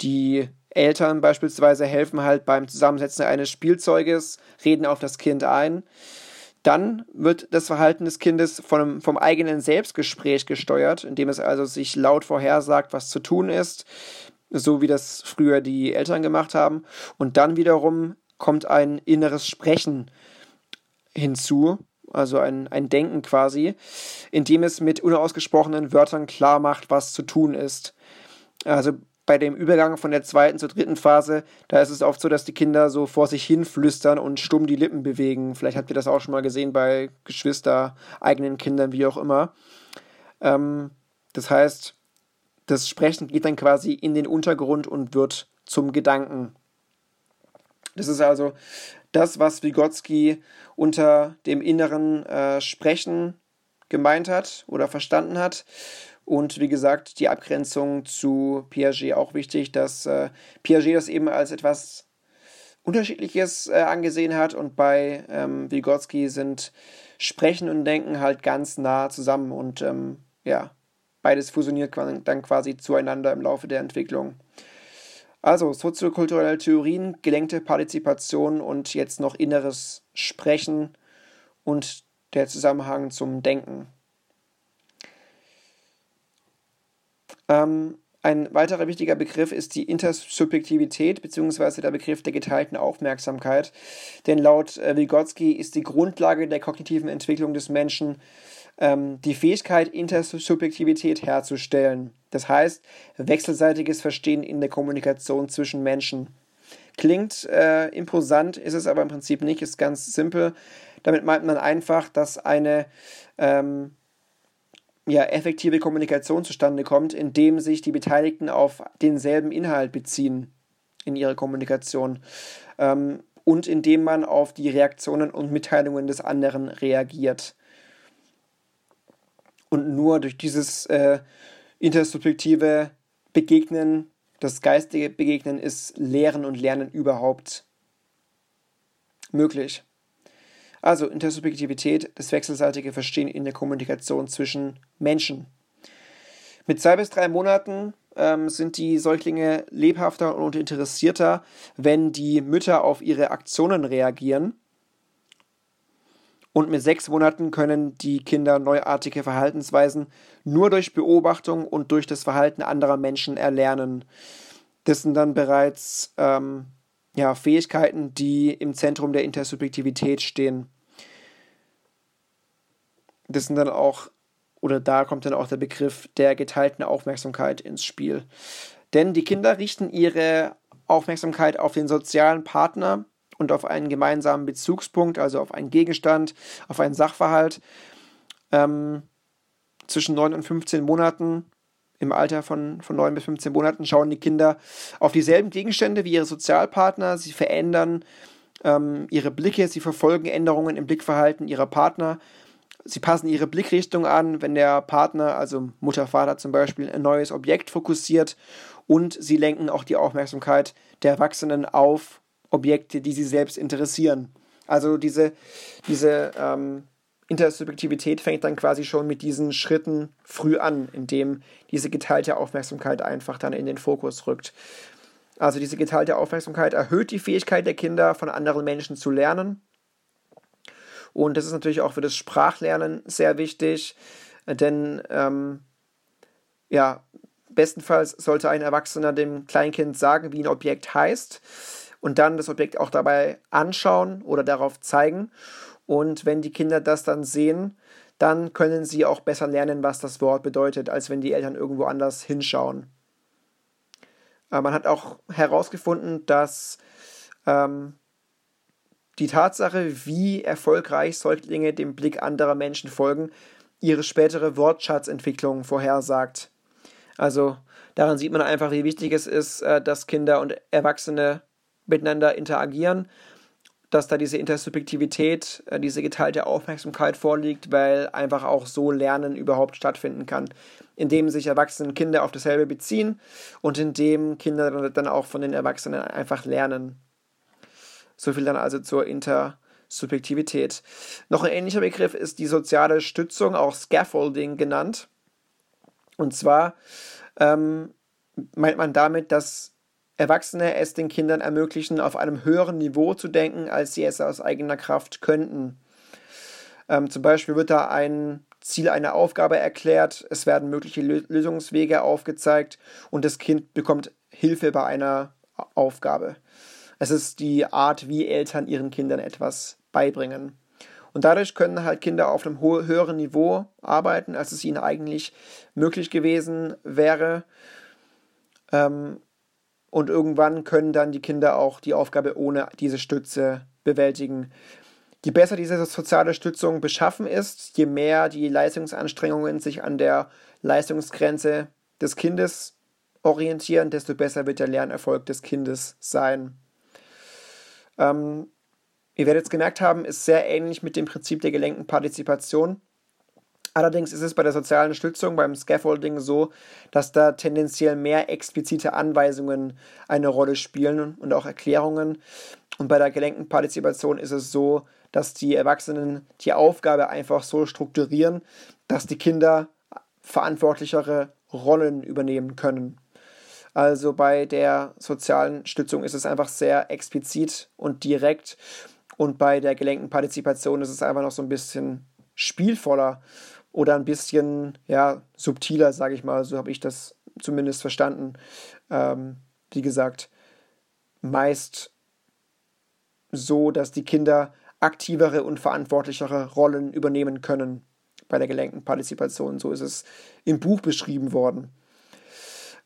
die Eltern beispielsweise helfen halt beim Zusammensetzen eines Spielzeuges, reden auf das Kind ein. Dann wird das Verhalten des Kindes vom, vom eigenen Selbstgespräch gesteuert, indem es also sich laut vorhersagt, was zu tun ist, so wie das früher die Eltern gemacht haben. Und dann wiederum kommt ein inneres Sprechen hinzu, also ein, ein Denken quasi, indem es mit unausgesprochenen Wörtern klar macht, was zu tun ist. Also bei dem Übergang von der zweiten zur dritten Phase, da ist es oft so, dass die Kinder so vor sich hin flüstern und stumm die Lippen bewegen. Vielleicht habt ihr das auch schon mal gesehen bei Geschwister, eigenen Kindern, wie auch immer. Ähm, das heißt, das Sprechen geht dann quasi in den Untergrund und wird zum Gedanken. Das ist also das, was Vygotsky unter dem inneren äh, Sprechen gemeint hat oder verstanden hat. Und wie gesagt, die Abgrenzung zu Piaget auch wichtig, dass äh, Piaget das eben als etwas Unterschiedliches äh, angesehen hat und bei ähm, Vygotsky sind Sprechen und Denken halt ganz nah zusammen und ähm, ja, beides fusioniert dann quasi zueinander im Laufe der Entwicklung. Also soziokulturelle Theorien, gelenkte Partizipation und jetzt noch inneres Sprechen und der Zusammenhang zum Denken. Ähm, ein weiterer wichtiger Begriff ist die Intersubjektivität bzw. der Begriff der geteilten Aufmerksamkeit. Denn laut äh, Vygotsky ist die Grundlage der kognitiven Entwicklung des Menschen ähm, die Fähigkeit, Intersubjektivität herzustellen. Das heißt, wechselseitiges Verstehen in der Kommunikation zwischen Menschen. Klingt äh, imposant, ist es aber im Prinzip nicht, ist ganz simpel. Damit meint man einfach, dass eine ähm, ja, effektive Kommunikation zustande kommt, indem sich die Beteiligten auf denselben Inhalt beziehen in ihrer Kommunikation ähm, und indem man auf die Reaktionen und Mitteilungen des anderen reagiert. Und nur durch dieses äh, intersubjektive Begegnen, das geistige Begegnen ist Lehren und Lernen überhaupt möglich. Also Intersubjektivität, das wechselseitige Verstehen in der Kommunikation zwischen Menschen. Mit zwei bis drei Monaten ähm, sind die Säuglinge lebhafter und interessierter, wenn die Mütter auf ihre Aktionen reagieren. Und mit sechs Monaten können die Kinder neuartige Verhaltensweisen nur durch Beobachtung und durch das Verhalten anderer Menschen erlernen. Das sind dann bereits ähm, ja, Fähigkeiten, die im Zentrum der Intersubjektivität stehen. Das sind dann auch, oder da kommt dann auch der Begriff der geteilten Aufmerksamkeit ins Spiel. Denn die Kinder richten ihre Aufmerksamkeit auf den sozialen Partner und auf einen gemeinsamen Bezugspunkt, also auf einen Gegenstand, auf einen Sachverhalt. Ähm, zwischen 9 und 15 Monaten im Alter von, von 9 bis 15 Monaten schauen die Kinder auf dieselben Gegenstände wie ihre Sozialpartner. Sie verändern ähm, ihre Blicke, sie verfolgen Änderungen im Blickverhalten ihrer Partner. Sie passen ihre Blickrichtung an, wenn der Partner, also Mutter, Vater zum Beispiel, ein neues Objekt fokussiert und sie lenken auch die Aufmerksamkeit der Erwachsenen auf Objekte, die sie selbst interessieren. Also diese, diese ähm, Intersubjektivität fängt dann quasi schon mit diesen Schritten früh an, indem diese geteilte Aufmerksamkeit einfach dann in den Fokus rückt. Also diese geteilte Aufmerksamkeit erhöht die Fähigkeit der Kinder, von anderen Menschen zu lernen. Und das ist natürlich auch für das Sprachlernen sehr wichtig, denn ähm, ja, bestenfalls sollte ein Erwachsener dem Kleinkind sagen, wie ein Objekt heißt und dann das Objekt auch dabei anschauen oder darauf zeigen. Und wenn die Kinder das dann sehen, dann können sie auch besser lernen, was das Wort bedeutet, als wenn die Eltern irgendwo anders hinschauen. Man hat auch herausgefunden, dass ähm, die Tatsache, wie erfolgreich Säuglinge dem Blick anderer Menschen folgen, ihre spätere Wortschatzentwicklung vorhersagt. Also daran sieht man einfach, wie wichtig es ist, äh, dass Kinder und Erwachsene miteinander interagieren dass da diese Intersubjektivität, äh, diese geteilte Aufmerksamkeit vorliegt, weil einfach auch so Lernen überhaupt stattfinden kann, indem sich Erwachsene und Kinder auf dasselbe beziehen und indem Kinder dann auch von den Erwachsenen einfach lernen. So viel dann also zur Intersubjektivität. Noch ein ähnlicher Begriff ist die soziale Stützung, auch Scaffolding genannt. Und zwar ähm, meint man damit, dass Erwachsene es den Kindern ermöglichen, auf einem höheren Niveau zu denken, als sie es aus eigener Kraft könnten. Ähm, zum Beispiel wird da ein Ziel einer Aufgabe erklärt, es werden mögliche Lösungswege aufgezeigt und das Kind bekommt Hilfe bei einer Aufgabe. Es ist die Art, wie Eltern ihren Kindern etwas beibringen. Und dadurch können halt Kinder auf einem höheren Niveau arbeiten, als es ihnen eigentlich möglich gewesen wäre. Ähm, und irgendwann können dann die Kinder auch die Aufgabe ohne diese Stütze bewältigen. Je besser diese soziale Stützung beschaffen ist, je mehr die Leistungsanstrengungen sich an der Leistungsgrenze des Kindes orientieren, desto besser wird der Lernerfolg des Kindes sein. Ähm, ihr werdet es gemerkt haben, ist sehr ähnlich mit dem Prinzip der gelenkten Partizipation. Allerdings ist es bei der sozialen Stützung, beim Scaffolding so, dass da tendenziell mehr explizite Anweisungen eine Rolle spielen und auch Erklärungen. Und bei der gelenkten Partizipation ist es so, dass die Erwachsenen die Aufgabe einfach so strukturieren, dass die Kinder verantwortlichere Rollen übernehmen können. Also bei der sozialen Stützung ist es einfach sehr explizit und direkt und bei der gelenkten Partizipation ist es einfach noch so ein bisschen spielvoller oder ein bisschen ja, subtiler, sage ich mal. So habe ich das zumindest verstanden. Ähm, wie gesagt, meist so, dass die Kinder aktivere und verantwortlichere Rollen übernehmen können bei der gelenkten Partizipation. So ist es im Buch beschrieben worden.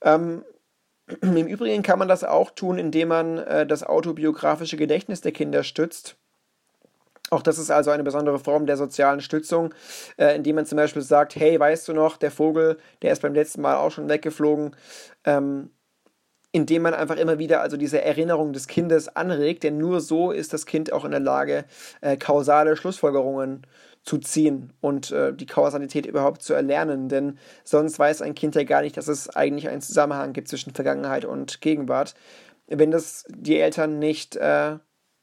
Ähm, Im Übrigen kann man das auch tun, indem man äh, das autobiografische Gedächtnis der Kinder stützt. Auch das ist also eine besondere Form der sozialen Stützung, äh, indem man zum Beispiel sagt, hey, weißt du noch, der Vogel, der ist beim letzten Mal auch schon weggeflogen, ähm, indem man einfach immer wieder also diese Erinnerung des Kindes anregt, denn nur so ist das Kind auch in der Lage, äh, kausale Schlussfolgerungen zu ziehen und äh, die Kausalität überhaupt zu erlernen. Denn sonst weiß ein Kind ja gar nicht, dass es eigentlich einen Zusammenhang gibt zwischen Vergangenheit und Gegenwart, wenn das die Eltern nicht äh,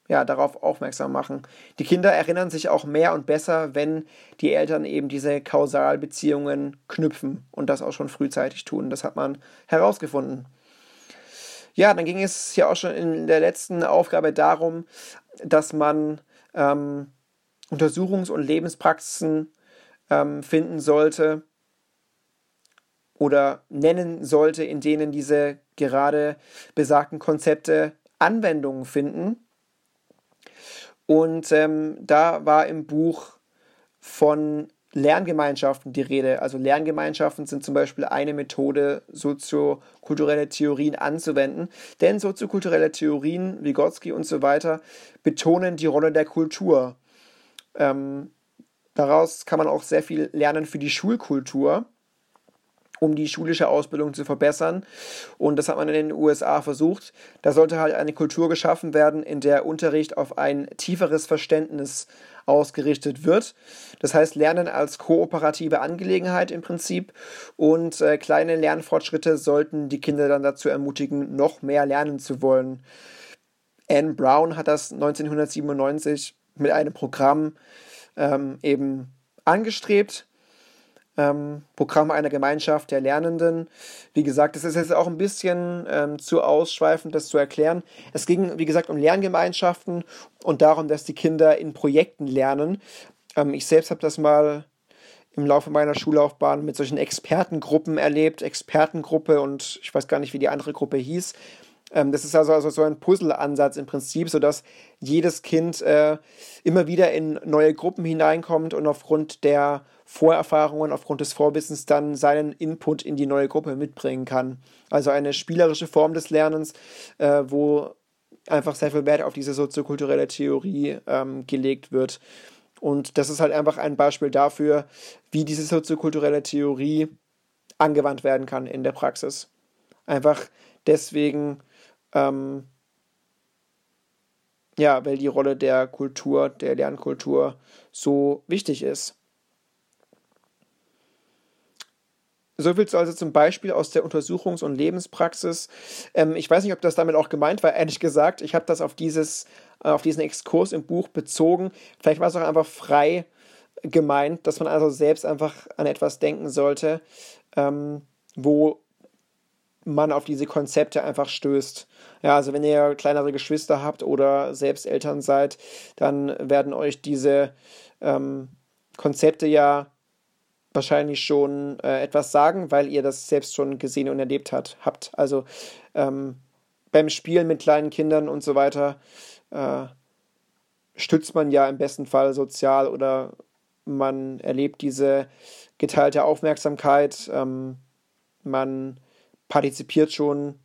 ja, darauf aufmerksam machen. Die Kinder erinnern sich auch mehr und besser, wenn die Eltern eben diese Kausalbeziehungen knüpfen und das auch schon frühzeitig tun. Das hat man herausgefunden. Ja, dann ging es ja auch schon in der letzten Aufgabe darum, dass man ähm, Untersuchungs- und Lebenspraxisen ähm, finden sollte oder nennen sollte, in denen diese gerade besagten Konzepte Anwendungen finden. Und ähm, da war im Buch von Lerngemeinschaften die Rede. Also Lerngemeinschaften sind zum Beispiel eine Methode, soziokulturelle Theorien anzuwenden. Denn soziokulturelle Theorien, Vygotsky und so weiter, betonen die Rolle der Kultur. Ähm, daraus kann man auch sehr viel lernen für die Schulkultur um die schulische Ausbildung zu verbessern. Und das hat man in den USA versucht. Da sollte halt eine Kultur geschaffen werden, in der Unterricht auf ein tieferes Verständnis ausgerichtet wird. Das heißt, Lernen als kooperative Angelegenheit im Prinzip. Und äh, kleine Lernfortschritte sollten die Kinder dann dazu ermutigen, noch mehr lernen zu wollen. Anne Brown hat das 1997 mit einem Programm ähm, eben angestrebt ähm, Programm einer Gemeinschaft der Lernenden. Wie gesagt, es ist jetzt auch ein bisschen ähm, zu ausschweifend, das zu erklären. Es ging, wie gesagt, um Lerngemeinschaften und darum, dass die Kinder in Projekten lernen. Ähm, ich selbst habe das mal im Laufe meiner Schullaufbahn mit solchen Expertengruppen erlebt. Expertengruppe und ich weiß gar nicht, wie die andere Gruppe hieß. Ähm, das ist also, also so ein Puzzle-Ansatz im Prinzip, sodass jedes Kind äh, immer wieder in neue Gruppen hineinkommt und aufgrund der Vorerfahrungen, aufgrund des Vorwissens dann seinen Input in die neue Gruppe mitbringen kann. Also eine spielerische Form des Lernens, äh, wo einfach sehr viel Wert auf diese soziokulturelle Theorie ähm, gelegt wird. Und das ist halt einfach ein Beispiel dafür, wie diese soziokulturelle Theorie angewandt werden kann in der Praxis. Einfach deswegen, ähm, ja, weil die Rolle der Kultur, der Lernkultur so wichtig ist. So viel also zum Beispiel aus der Untersuchungs- und Lebenspraxis. Ähm, ich weiß nicht, ob das damit auch gemeint war, ehrlich gesagt. Ich habe das auf, dieses, äh, auf diesen Exkurs im Buch bezogen. Vielleicht war es auch einfach frei gemeint, dass man also selbst einfach an etwas denken sollte, ähm, wo man auf diese Konzepte einfach stößt. Ja, also wenn ihr kleinere Geschwister habt oder selbst Eltern seid, dann werden euch diese ähm, Konzepte ja wahrscheinlich schon äh, etwas sagen, weil ihr das selbst schon gesehen und erlebt hat, habt. Also ähm, beim Spielen mit kleinen Kindern und so weiter äh, stützt man ja im besten Fall sozial oder man erlebt diese geteilte Aufmerksamkeit, ähm, man partizipiert schon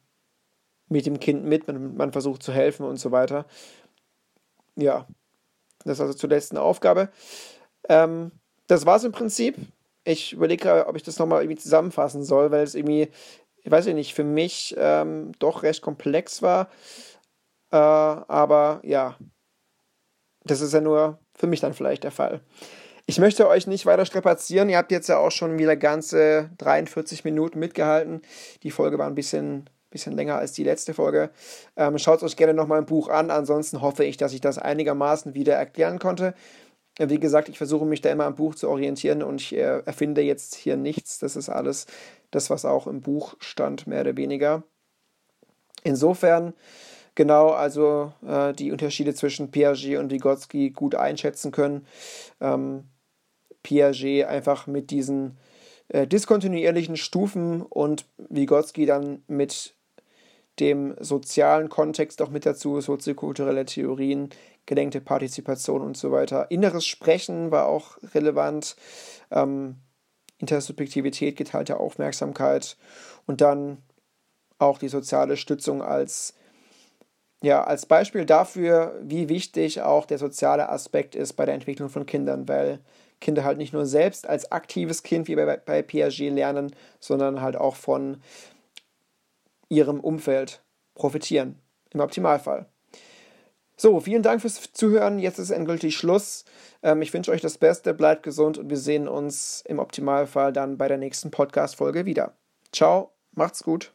mit dem Kind mit, man, versucht zu helfen und so weiter. Ja, das ist also zur letzten Aufgabe. Ähm, das war es im Prinzip. Ich überlege ob ich das nochmal irgendwie zusammenfassen soll, weil es irgendwie, ich weiß nicht, für mich ähm, doch recht komplex war. Äh, aber ja, das ist ja nur für mich dann vielleicht der Fall. Ich möchte euch nicht weiter strapazieren. Ihr habt jetzt ja auch schon wieder ganze 43 Minuten mitgehalten. Die Folge war ein bisschen, bisschen länger als die letzte Folge. Ähm, Schaut euch gerne nochmal ein Buch an. Ansonsten hoffe ich, dass ich das einigermaßen wieder erklären konnte. Wie gesagt, ich versuche mich da immer am Buch zu orientieren und ich äh, erfinde jetzt hier nichts. Das ist alles das, was auch im Buch stand, mehr oder weniger. Insofern, genau, also äh, die Unterschiede zwischen Piaget und Vygotsky gut einschätzen können. Ähm, Piaget einfach mit diesen äh, diskontinuierlichen Stufen und Vygotsky dann mit dem sozialen Kontext auch mit dazu, soziokulturelle Theorien, gelenkte Partizipation und so weiter. Inneres Sprechen war auch relevant, ähm, Intersubjektivität, geteilte Aufmerksamkeit und dann auch die soziale Stützung als, ja, als Beispiel dafür, wie wichtig auch der soziale Aspekt ist bei der Entwicklung von Kindern, weil Kinder halt nicht nur selbst als aktives Kind wie bei, bei Piaget lernen, sondern halt auch von ihrem Umfeld profitieren, im Optimalfall. So, vielen Dank fürs Zuhören. Jetzt ist endgültig Schluss. Ähm, ich wünsche euch das Beste, bleibt gesund und wir sehen uns im Optimalfall dann bei der nächsten Podcast-Folge wieder. Ciao, macht's gut.